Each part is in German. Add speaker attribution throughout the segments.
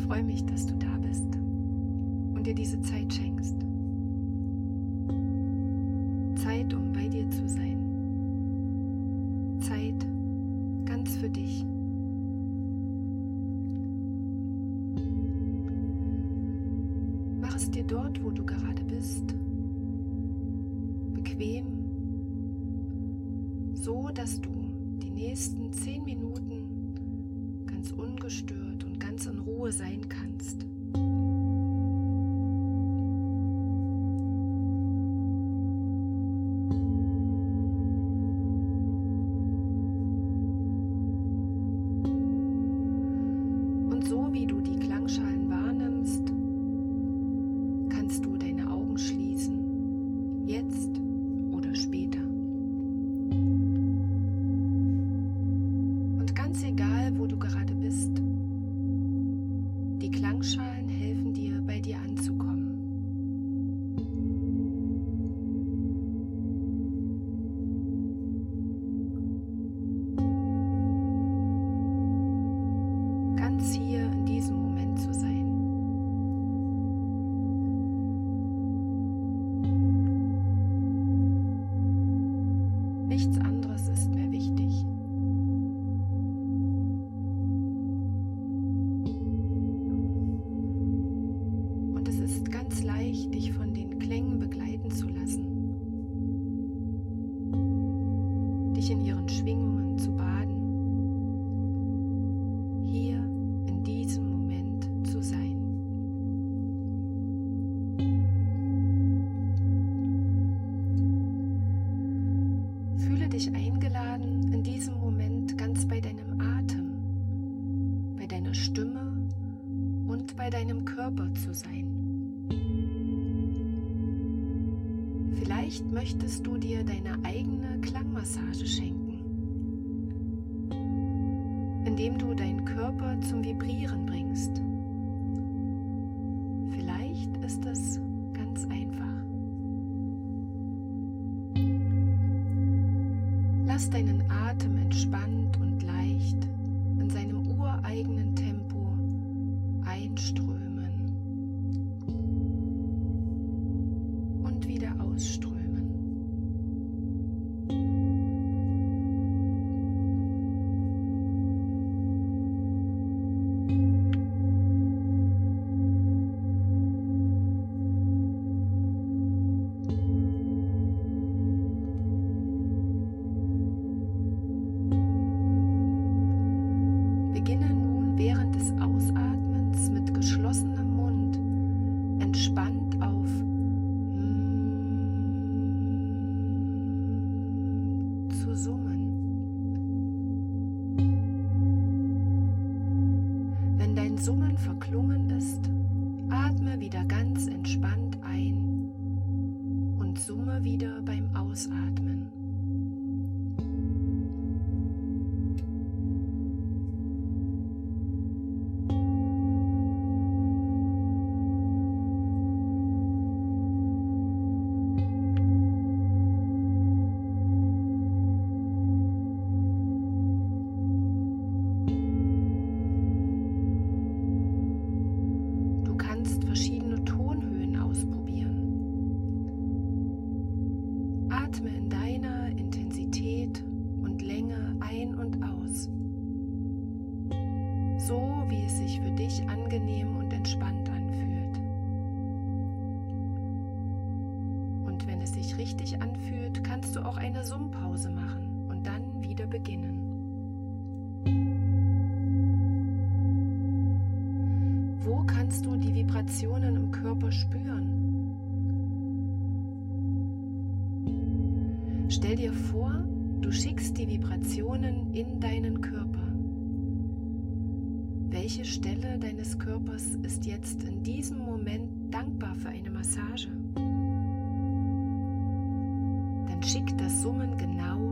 Speaker 1: freue mich, dass du da bist und dir diese Zeit schenkst. Zeit, um bei dir zu sein. Zeit ganz für dich. Mach es dir dort, wo du gerade bist, bequem, so dass du die nächsten zehn Minuten ganz ungestört und ganz in Ruhe sein kannst. Vielleicht deine eigene Klangmassage schenken, indem du deinen Körper zum Vibrieren bringst. Vielleicht ist es ganz einfach. Lass deinen Atem entspannt und leicht in seinem ureigenen Tempo einströmen und wieder ausströmen. während des Ausatmens. Vibrationen im Körper spüren. Stell dir vor, du schickst die Vibrationen in deinen Körper. Welche Stelle deines Körpers ist jetzt in diesem Moment dankbar für eine Massage? Dann schick das Summen genau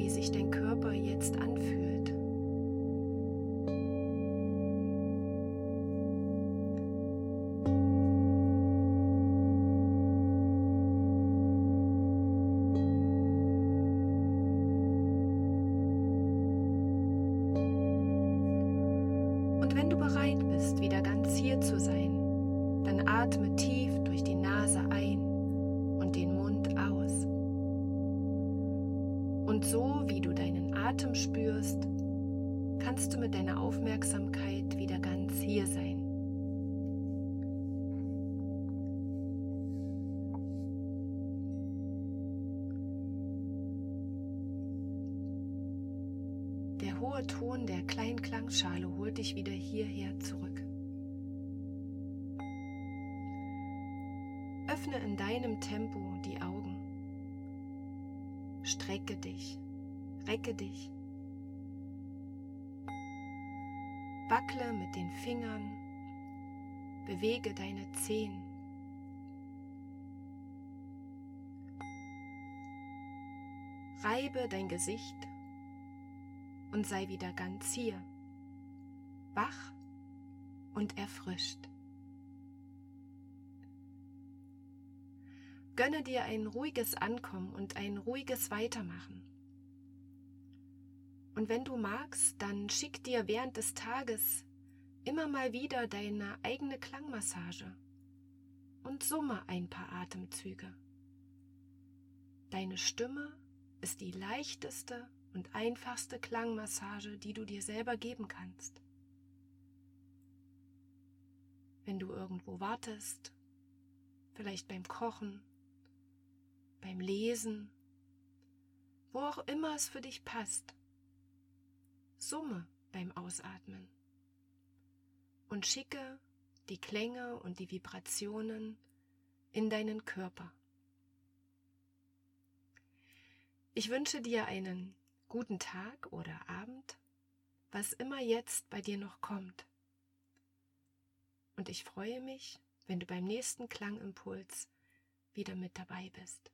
Speaker 1: wie sich dein Körper jetzt anfühlt. Und wenn du bereit bist, wieder ganz hier zu sein, dann atme tief Der hohe Ton der kleinen Klangschale holt dich wieder hierher zurück. Öffne in deinem Tempo die Augen. Strecke dich, recke dich. Wackle mit den Fingern, bewege deine Zehen. Reibe dein Gesicht und sei wieder ganz hier, wach und erfrischt. Gönne dir ein ruhiges Ankommen und ein ruhiges Weitermachen. Und wenn du magst, dann schick dir während des Tages immer mal wieder deine eigene Klangmassage und summe ein paar Atemzüge. Deine Stimme ist die leichteste und einfachste Klangmassage, die du dir selber geben kannst. Wenn du irgendwo wartest, vielleicht beim Kochen, beim Lesen, wo auch immer es für dich passt, summe beim Ausatmen und schicke die Klänge und die Vibrationen in deinen Körper. Ich wünsche dir einen guten Tag oder Abend, was immer jetzt bei dir noch kommt. Und ich freue mich, wenn du beim nächsten Klangimpuls wieder mit dabei bist.